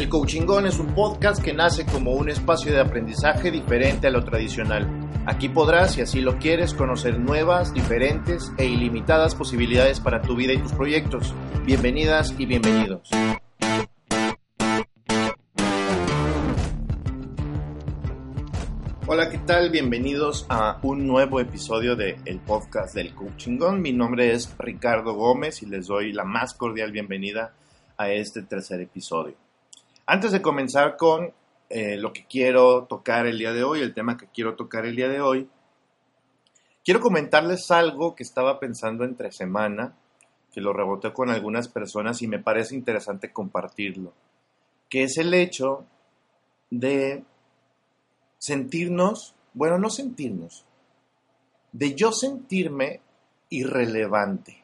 El Coachingón es un podcast que nace como un espacio de aprendizaje diferente a lo tradicional. Aquí podrás, si así lo quieres, conocer nuevas, diferentes e ilimitadas posibilidades para tu vida y tus proyectos. Bienvenidas y bienvenidos. Hola, ¿qué tal? Bienvenidos a un nuevo episodio de el podcast del Coachingón. Mi nombre es Ricardo Gómez y les doy la más cordial bienvenida a este tercer episodio. Antes de comenzar con eh, lo que quiero tocar el día de hoy, el tema que quiero tocar el día de hoy, quiero comentarles algo que estaba pensando entre semana, que lo reboté con algunas personas y me parece interesante compartirlo, que es el hecho de sentirnos, bueno, no sentirnos, de yo sentirme irrelevante.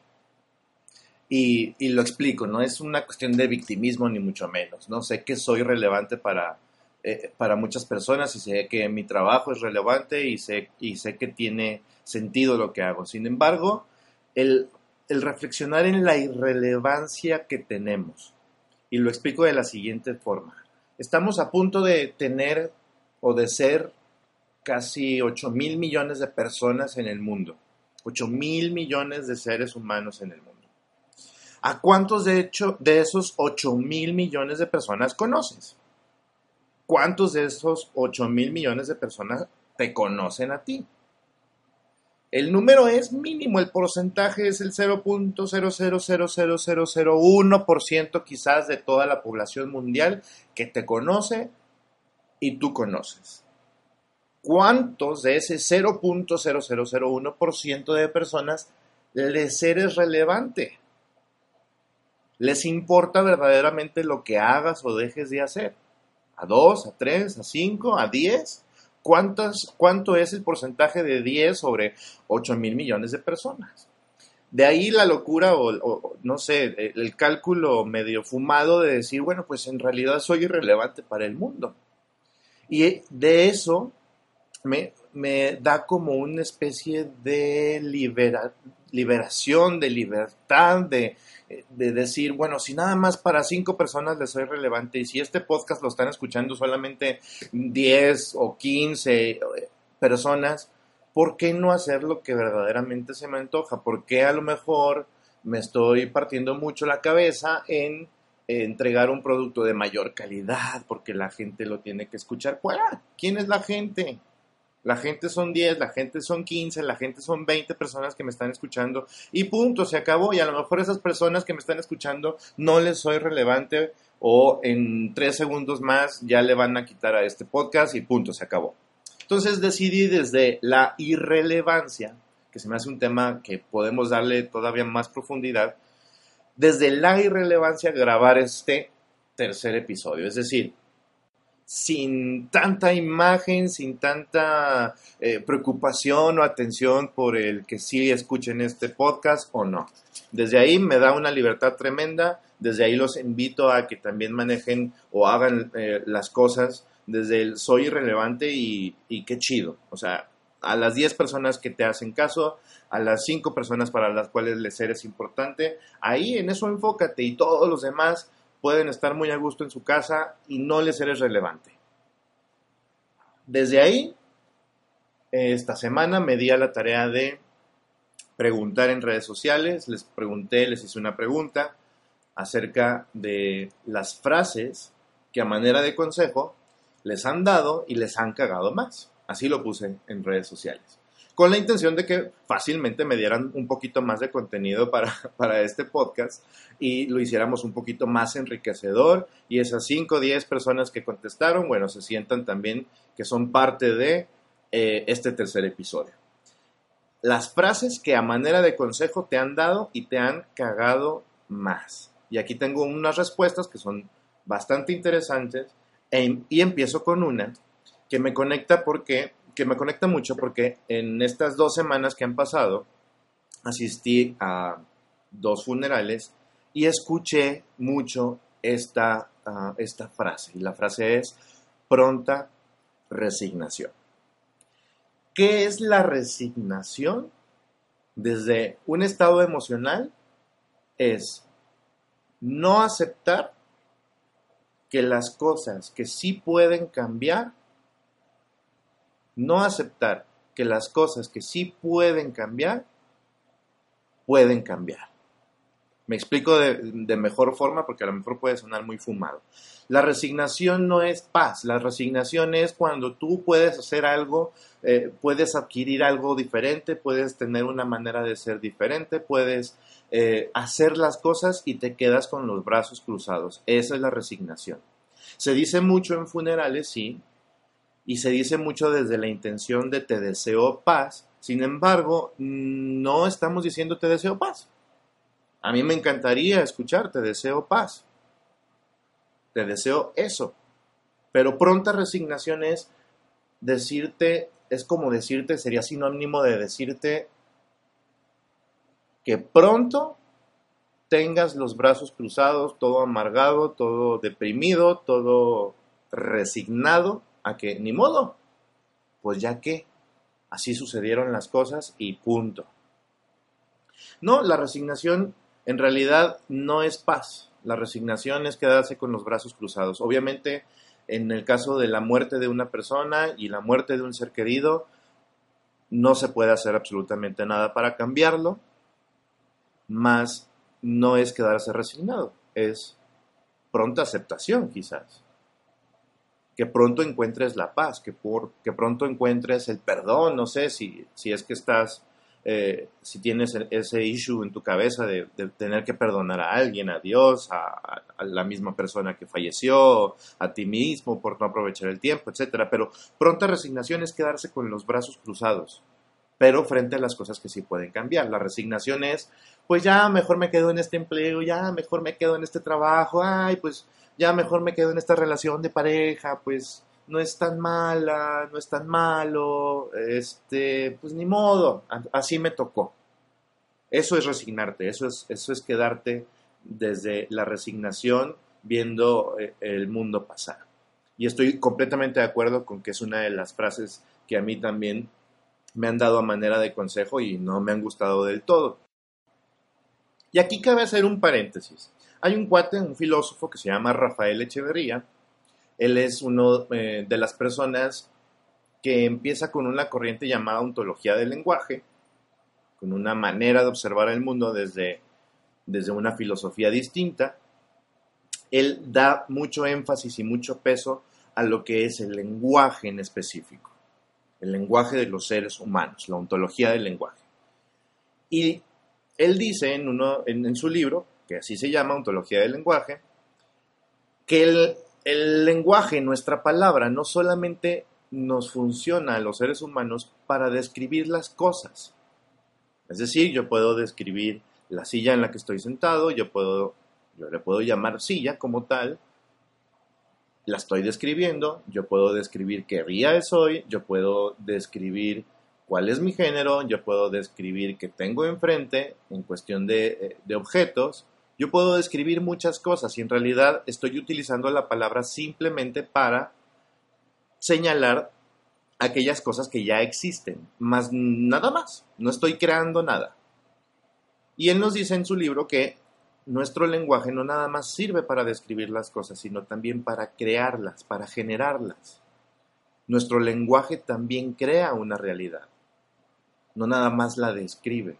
Y, lo explico, no es una cuestión de victimismo ni mucho menos, ¿no? Sé que soy relevante para, eh, para muchas personas y sé que mi trabajo es relevante y sé, y sé que tiene sentido lo que hago. Sin embargo, el, el reflexionar en la irrelevancia que tenemos, y lo explico de la siguiente forma. Estamos a punto de tener o de ser casi 8 mil millones de personas en el mundo. 8 mil millones de seres humanos en el mundo. ¿A cuántos de hecho de esos 8 mil millones de personas conoces? ¿Cuántos de esos 8 mil millones de personas te conocen a ti? El número es mínimo, el porcentaje es el 0.0000001% quizás de toda la población mundial que te conoce y tú conoces. ¿Cuántos de ese 0.0001% de personas les eres relevante? ¿Les importa verdaderamente lo que hagas o dejes de hacer? ¿A dos, a tres, a cinco, a diez? ¿Cuántas, ¿Cuánto es el porcentaje de 10 sobre 8 mil millones de personas? De ahí la locura o, no sé, el cálculo medio fumado de decir, bueno, pues en realidad soy irrelevante para el mundo. Y de eso me, me da como una especie de liberación, de libertad, de, de, decir, bueno, si nada más para cinco personas les soy relevante y si este podcast lo están escuchando solamente 10 o 15 eh, personas, ¿por qué no hacer lo que verdaderamente se me antoja? ¿Por qué a lo mejor me estoy partiendo mucho la cabeza en entregar un producto de mayor calidad porque la gente lo tiene que escuchar. ¿Quién es la gente? La gente son 10, la gente son 15, la gente son 20 personas que me están escuchando y punto, se acabó. Y a lo mejor esas personas que me están escuchando no les soy relevante o en tres segundos más ya le van a quitar a este podcast y punto, se acabó. Entonces decidí desde la irrelevancia, que se me hace un tema que podemos darle todavía más profundidad, desde la irrelevancia grabar este tercer episodio. Es decir, sin tanta imagen, sin tanta eh, preocupación o atención por el que sí escuchen este podcast o no. Desde ahí me da una libertad tremenda, desde ahí los invito a que también manejen o hagan eh, las cosas desde el soy irrelevante y, y qué chido. O sea, a las 10 personas que te hacen caso, a las 5 personas para las cuales les eres importante, ahí en eso enfócate y todos los demás pueden estar muy a gusto en su casa y no les eres relevante. Desde ahí, esta semana me di a la tarea de preguntar en redes sociales, les pregunté, les hice una pregunta acerca de las frases que a manera de consejo les han dado y les han cagado más. Así lo puse en redes sociales. Con la intención de que fácilmente me dieran un poquito más de contenido para, para este podcast y lo hiciéramos un poquito más enriquecedor. Y esas 5 o 10 personas que contestaron, bueno, se sientan también que son parte de eh, este tercer episodio. Las frases que a manera de consejo te han dado y te han cagado más. Y aquí tengo unas respuestas que son bastante interesantes e, y empiezo con una que me conecta porque, que me conecta mucho porque en estas dos semanas que han pasado, asistí a dos funerales y escuché mucho esta, ah, esta frase. Y la frase es pronta resignación. ¿Qué es la resignación? Desde un estado emocional es no aceptar que las cosas que sí pueden cambiar, no aceptar que las cosas que sí pueden cambiar, pueden cambiar. Me explico de, mejor forma porque a lo mejor puede sonar muy fumado. La resignación no es paz, la resignación es cuando tú puedes hacer algo, eh, puedes adquirir algo diferente, puedes tener una manera de ser diferente, puedes eh, hacer las cosas y te quedas con los brazos cruzados. Esa es la resignación. Se dice mucho en funerales, sí, y se dice mucho desde la intención de te deseo paz, sin embargo, no estamos diciendo te deseo paz. A mí me encantaría escuchar te deseo paz, te deseo eso, pero pronta resignación es decirte, es como decirte, sería sinónimo de decirte que pronto tengas los brazos cruzados, todo amargado, todo deprimido, todo resignado a que ni modo, pues ya que así sucedieron las cosas y punto. No, la resignación en realidad no es paz. La resignación es quedarse con los brazos cruzados. Obviamente, en el caso de la muerte de una persona y la muerte de un ser querido, no se puede hacer absolutamente nada para cambiarlo más no es quedarse resignado, es pronta aceptación quizás. Que pronto encuentres la paz, que, por, que pronto encuentres el perdón, no sé si, si es que estás, eh, si tienes ese issue en tu cabeza de, tener que perdonar a alguien, a Dios, a, a, la misma persona que falleció, a ti mismo por no aprovechar el tiempo, etc. Pero pronta resignación es quedarse con los brazos cruzados, pero frente a las cosas que sí pueden cambiar. La resignación es, pues ya mejor me quedo en este empleo, ya mejor me quedo en este trabajo, ay, pues ya mejor me quedo en esta relación de pareja, pues no es tan mala, no es tan malo, este, pues ni modo, así me tocó. Eso es resignarte, eso es, eso es quedarte desde la resignación viendo eh, el mundo pasar. Y estoy completamente de acuerdo con que es una de las frases que a mí también me han dado a manera de consejo y no me han gustado del todo. Y aquí cabe hacer un paréntesis. Hay un cuate, un filósofo que se llama Rafael Echeverría. Él es uno eh, de las personas que empieza con una corriente llamada ontología del lenguaje, con una manera de observar el mundo desde, desde una filosofía distinta. Él da mucho énfasis y mucho peso a lo que es el lenguaje en específico el lenguaje de los seres humanos, la ontología del lenguaje. Y él dice en, uno, en, su libro, que así se llama, Ontología del lenguaje, que el, lenguaje, nuestra palabra, no solamente nos funciona a los seres humanos para describir las cosas. Es decir, yo puedo describir la silla en la que estoy sentado, yo puedo, yo le puedo llamar silla como tal, la estoy describiendo, yo puedo describir qué día es hoy, yo puedo describir cuál es mi género, yo puedo describir qué tengo enfrente en cuestión de, eh, de objetos, yo puedo describir muchas cosas y en realidad estoy utilizando la palabra simplemente para señalar aquellas cosas que ya existen, más nada más, no estoy creando nada. Y él nos dice en su libro que nuestro lenguaje no nada más sirve para describir las cosas, sino también para crearlas, para generarlas. Nuestro lenguaje también crea una realidad, no nada más la describe.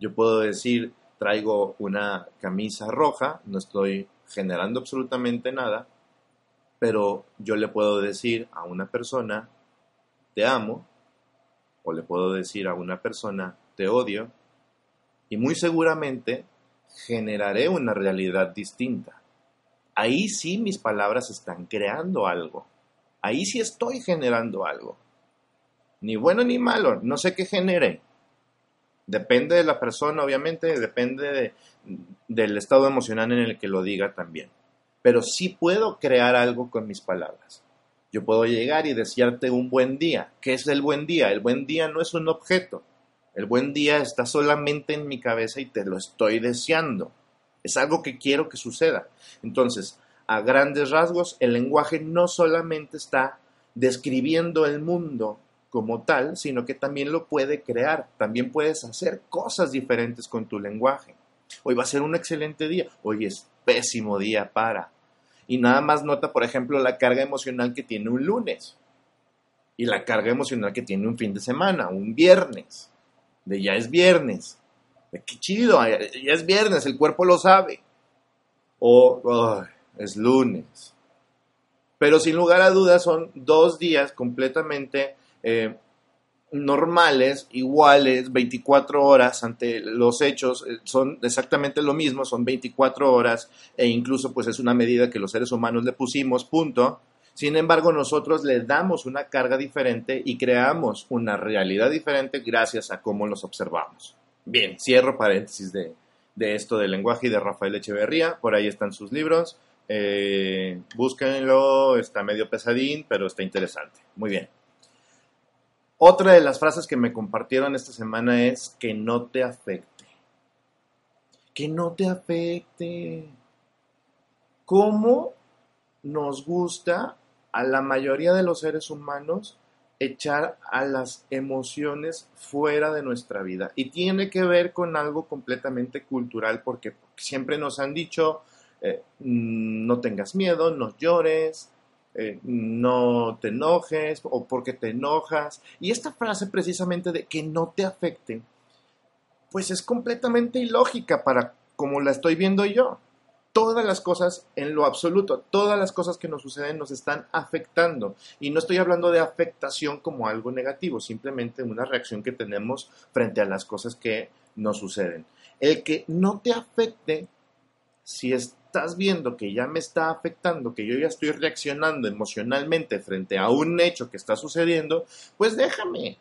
Yo puedo decir, traigo una camisa roja, no estoy generando absolutamente nada, pero yo le puedo decir a una persona, te amo, o le puedo decir a una persona, te odio, y muy seguramente generaré una realidad distinta. Ahí sí mis palabras están creando algo. Ahí sí estoy generando algo. Ni bueno ni malo, no sé qué genere. Depende de la persona, obviamente, depende del estado emocional en el que lo diga también. Pero sí puedo crear algo con mis palabras. Yo puedo llegar y desearte un buen día. ¿Qué es el buen día? El buen día no es un objeto. El buen día está solamente en mi cabeza y te lo estoy deseando. Es algo que quiero que suceda. Entonces, a grandes rasgos, el lenguaje no solamente está describiendo el mundo como tal, sino que también lo puede crear. También puedes hacer cosas diferentes con tu lenguaje. Hoy va a ser un excelente día. Hoy es pésimo día para. y nada más nota, por ejemplo, la carga emocional que tiene un lunes y la carga emocional que tiene un fin de semana, un viernes, de ya es viernes, de qué chido, ya es viernes, el cuerpo lo sabe, o es lunes. Pero sin lugar a dudas son dos días completamente eh, normales, iguales, 24 horas ante los hechos, eh, son exactamente lo mismo, son 24 horas e incluso pues es una medida que los seres humanos le pusimos, punto. Sin embargo, nosotros le damos una carga diferente y creamos una realidad diferente gracias a cómo los observamos. Bien, cierro paréntesis de, de esto del lenguaje y de Rafael Echeverría, por ahí están sus libros. Eh, búsquenlo, está medio pesadín, pero está interesante. Muy bien. Otra de las frases que me compartieron esta semana es que no te afecte. Que no te afecte. ¿Cómo nos gusta a la mayoría de los seres humanos echar a las emociones fuera de nuestra vida? Y tiene que ver con algo completamente cultural porque siempre nos han dicho, eh, no tengas miedo, no llores, eh, no te enojes o porque te enojas. Y esta frase precisamente de que no te afecte, pues es completamente ilógica para como la estoy viendo yo. Todas las cosas en lo absoluto, todas las cosas que nos suceden nos están afectando. Y no estoy hablando de afectación como algo negativo, simplemente una reacción que tenemos frente a las cosas que nos suceden. El que no te afecte, si es estás viendo que ya me está afectando, que yo ya estoy reaccionando emocionalmente frente a un hecho que está sucediendo, pues déjame.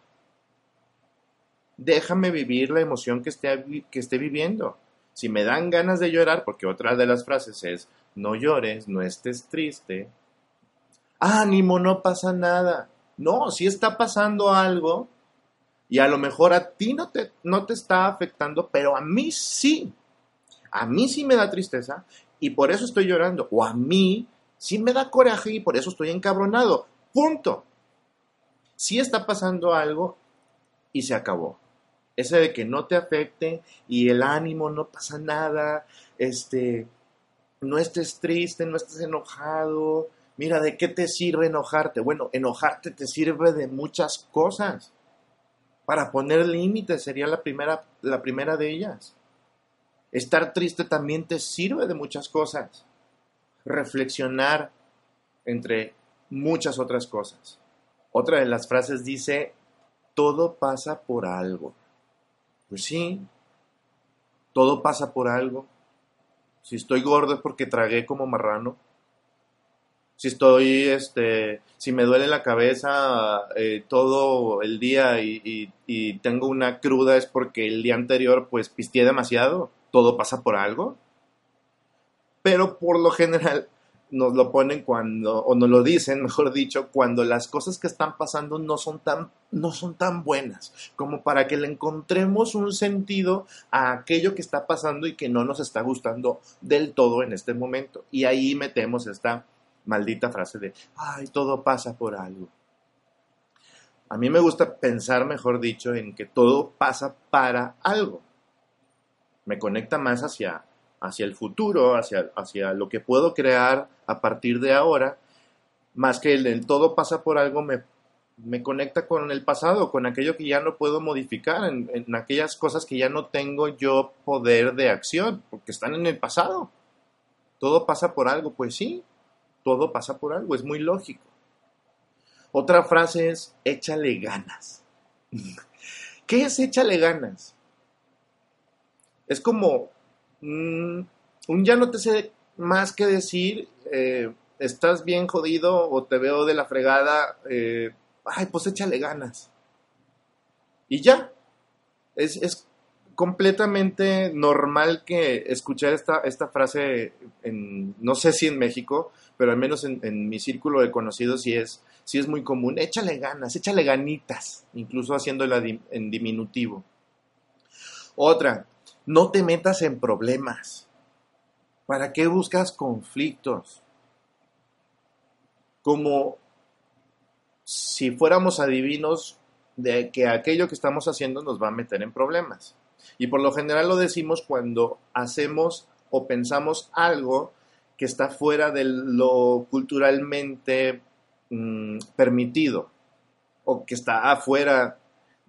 Déjame vivir la emoción que esté, que esté viviendo. Si me dan ganas de llorar, porque otra de las frases es, no llores, no estés triste. Ánimo, no pasa nada. No, si está pasando algo y a lo mejor a ti no te, no te está afectando, pero a mí sí. A mí sí me da tristeza y por eso estoy llorando. O a mí sí me da coraje y por eso estoy encabronado. Punto. Sí está pasando algo y se acabó. Ese de que no te afecte y el ánimo no pasa nada, este, no estés triste, no estés enojado. Mira, ¿de qué te sirve enojarte? Bueno, enojarte te sirve de muchas cosas. Para poner límites sería la primera, la primera de ellas. Estar triste también te sirve de muchas cosas. Reflexionar entre muchas otras cosas. Otra de las frases dice, todo pasa por algo. Pues sí, todo pasa por algo. Si estoy gordo es porque tragué como marrano. Si estoy, este, si me duele la cabeza eh, todo el día y, tengo una cruda es porque el día anterior pues pisteé demasiado todo pasa por algo. Pero por lo general nos lo ponen cuando, o nos lo dicen, mejor dicho, cuando las cosas que están pasando no son tan, no son tan buenas, como para que le encontremos un sentido a aquello que está pasando y que no nos está gustando del todo en este momento. Y ahí metemos esta maldita frase de, ay, todo pasa por algo. A mí me gusta pensar, mejor dicho, en que todo pasa para algo me conecta más hacia, hacia el futuro, hacia, hacia lo que puedo crear a partir de ahora, más que el, todo pasa por algo, me, me, conecta con el pasado, con aquello que ya no puedo modificar, en, en aquellas cosas que ya no tengo yo poder de acción, porque están en el pasado. Todo pasa por algo, pues sí, todo pasa por algo, es muy lógico. Otra frase es, échale ganas. ¿Qué es échale ganas? Es como mm, un ya no te sé más que decir, eh, estás bien jodido o te veo de la fregada, eh, ay, pues échale ganas. Y ya, es, es, completamente normal que escuchar esta, esta frase, en, no sé si en México, pero al menos en, mi círculo de conocidos sí es, sí es muy común, échale ganas, échale ganitas, incluso haciéndola en diminutivo. Otra, no te metas en problemas. ¿Para qué buscas conflictos? Como si fuéramos adivinos de que aquello que estamos haciendo nos va a meter en problemas. Y por lo general lo decimos cuando hacemos o pensamos algo que está fuera de lo culturalmente mm, permitido o que está afuera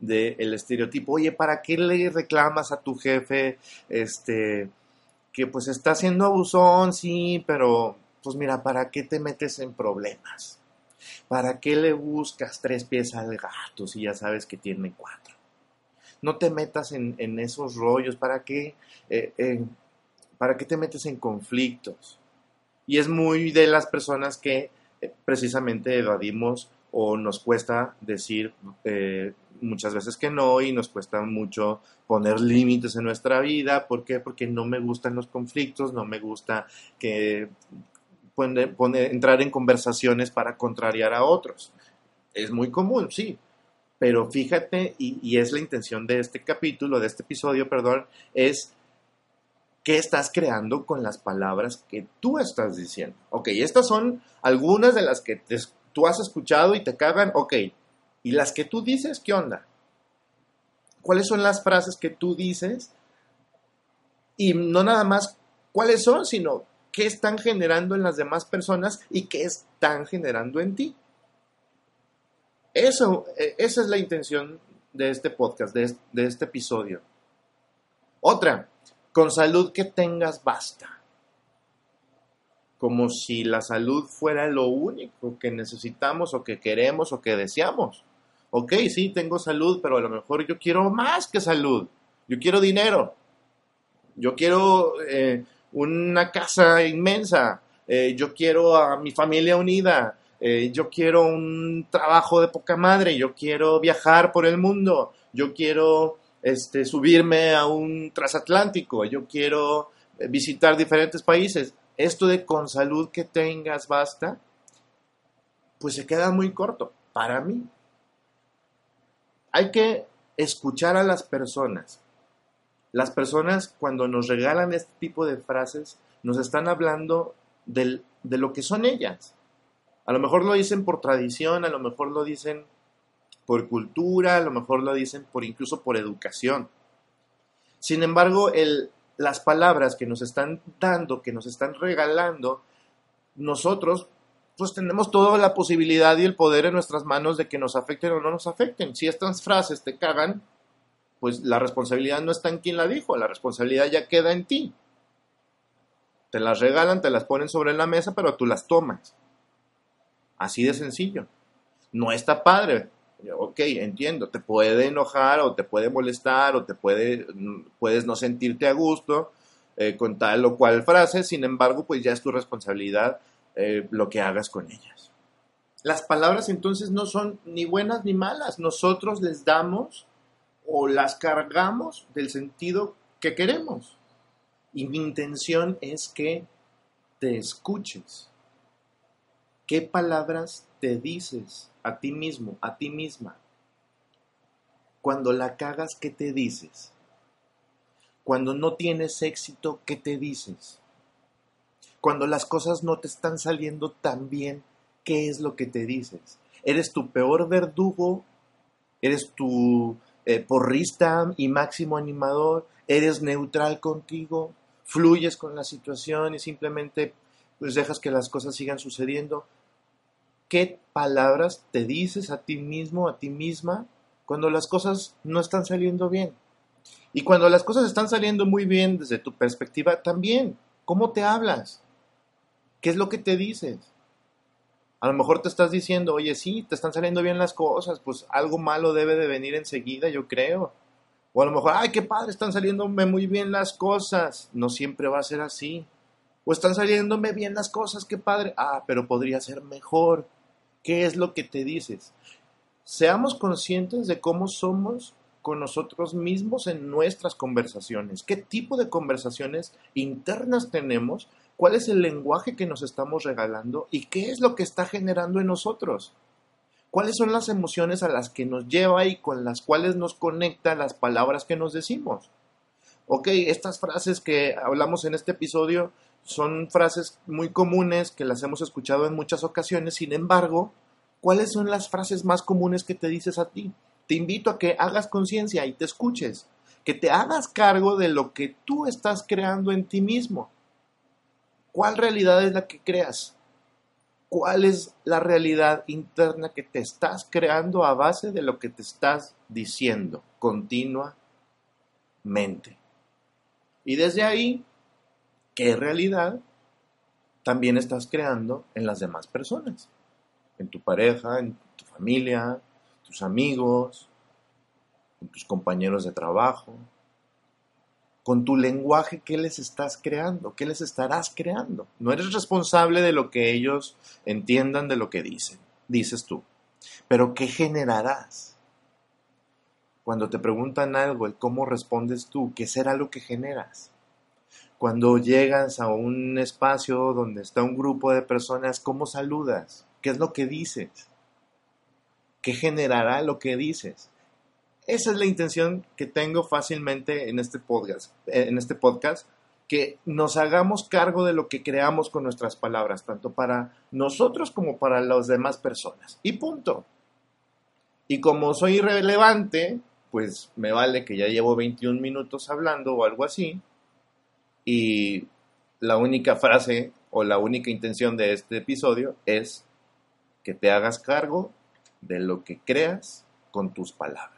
del estereotipo. Oye, ¿para qué le reclamas a tu jefe este que pues está haciendo abusón? Sí, pero pues mira, ¿para qué te metes en problemas? ¿Para qué le buscas tres pies al gato si ya sabes que tiene cuatro? No te metas en, esos rollos, ¿para qué, eh, ¿para qué te metes en conflictos? Y es muy de las personas que eh, precisamente evadimos o nos cuesta decir eh, muchas veces que no y nos cuesta mucho poner límites en nuestra vida. ¿Por qué? Porque no me gustan los conflictos, no me gusta que entrar en conversaciones para contrariar a otros. Es muy común, sí, pero fíjate, y, es la intención de este capítulo, de este episodio, perdón, es qué estás creando con las palabras que tú estás diciendo. Ok, estas son algunas de las que tú has escuchado y te cagan, ok. ¿Y las que tú dices, qué onda? ¿Cuáles son las frases que tú dices? Y no nada más cuáles son, sino qué están generando en las demás personas y qué están generando en ti. Eso, e, esa es la intención de este podcast, de, de este episodio. Otra, con salud que tengas basta como si la salud fuera lo único que necesitamos o que queremos o que deseamos. Ok, sí, tengo salud, pero a lo mejor yo quiero más que salud. Yo quiero dinero. Yo quiero eh, una casa inmensa. Eh, yo quiero a mi familia unida. Eh, yo quiero un trabajo de poca madre. Yo quiero viajar por el mundo. Yo quiero este, subirme a un transatlántico. Yo quiero visitar diferentes países esto de con salud que tengas basta, pues se queda muy corto para mí. Hay que escuchar a las personas. Las personas cuando nos regalan este tipo de frases nos están hablando de lo que son ellas. A lo mejor lo dicen por tradición, a lo mejor lo dicen por cultura, a lo mejor lo dicen por incluso por educación. Sin embargo, las palabras que nos están dando, que nos están regalando, nosotros pues tenemos toda la posibilidad y el poder en nuestras manos de que nos afecten o no nos afecten. Si estas frases te cagan, pues la responsabilidad no está en quien la dijo, la responsabilidad ya queda en ti. Te las regalan, te las ponen sobre la mesa, pero tú las tomas. Así de sencillo. No está padre, ok, entiendo, te puede enojar o te puede molestar o te puede, puedes no sentirte a gusto eh, con tal o cual frase, sin embargo, pues ya es tu responsabilidad eh, lo que hagas con ellas. Las palabras entonces no son ni buenas ni malas, nosotros les damos o las cargamos del sentido que queremos. Y mi intención es que te escuches. ¿Qué palabras te dices? a ti mismo, a ti misma. Cuando la cagas, ¿qué te dices? Cuando no tienes éxito, ¿qué te dices? Cuando las cosas no te están saliendo tan bien, ¿qué es lo que te dices? ¿Eres tu peor verdugo? ¿Eres tu eh, porrista y máximo animador? ¿Eres neutral contigo? ¿Fluyes con la situación y simplemente pues dejas que las cosas sigan sucediendo? qué palabras te dices a ti mismo, a ti misma, cuando las cosas no están saliendo bien. Y cuando las cosas están saliendo muy bien desde tu perspectiva, también, ¿cómo te hablas? ¿Qué es lo que te dices? A lo mejor te estás diciendo, oye, sí, te están saliendo bien las cosas, pues algo malo debe de venir enseguida, yo creo. O a lo mejor, ay, qué padre, están saliéndome muy bien las cosas. No siempre va a ser así. O están saliéndome bien las cosas, qué padre. Ah, pero podría ser mejor. ¿Qué es lo que te dices? Seamos conscientes de cómo somos con nosotros mismos en nuestras conversaciones. ¿Qué tipo de conversaciones internas tenemos? ¿Cuál es el lenguaje que nos estamos regalando? ¿Y qué es lo que está generando en nosotros? ¿Cuáles son las emociones a las que nos lleva y con las cuales nos conecta las palabras que nos decimos? Ok, estas frases que hablamos en este episodio son frases muy comunes que las hemos escuchado en muchas ocasiones, sin embargo, ¿cuáles son las frases más comunes que te dices a ti? Te invito a que hagas conciencia y te escuches, que te hagas cargo de lo que tú estás creando en ti mismo. ¿Cuál realidad es la que creas? ¿Cuál es la realidad interna que te estás creando a base de lo que te estás diciendo continuamente? Y desde ahí, ¿qué realidad también estás creando en las demás personas? En tu pareja, en tu familia, tus amigos, con tus compañeros de trabajo, con tu lenguaje, ¿qué les estás creando? ¿Qué les estarás creando? No eres responsable de lo que ellos entiendan de lo que dicen, dices tú. Pero ¿qué generarás? Cuando te preguntan algo, ¿cómo respondes tú? ¿Qué será lo que generas? Cuando llegas a un espacio donde está un grupo de personas, ¿cómo saludas? ¿Qué es lo que dices? ¿Qué generará lo que dices? Esa es la intención que tengo fácilmente en este podcast, en este podcast, que nos hagamos cargo de lo que creamos con nuestras palabras, tanto para nosotros como para las demás personas. Y punto. Y como soy irrelevante, pues me vale que ya llevo 21 minutos hablando o algo así. Y la única frase o la única intención de este episodio es que te hagas cargo de lo que creas con tus palabras.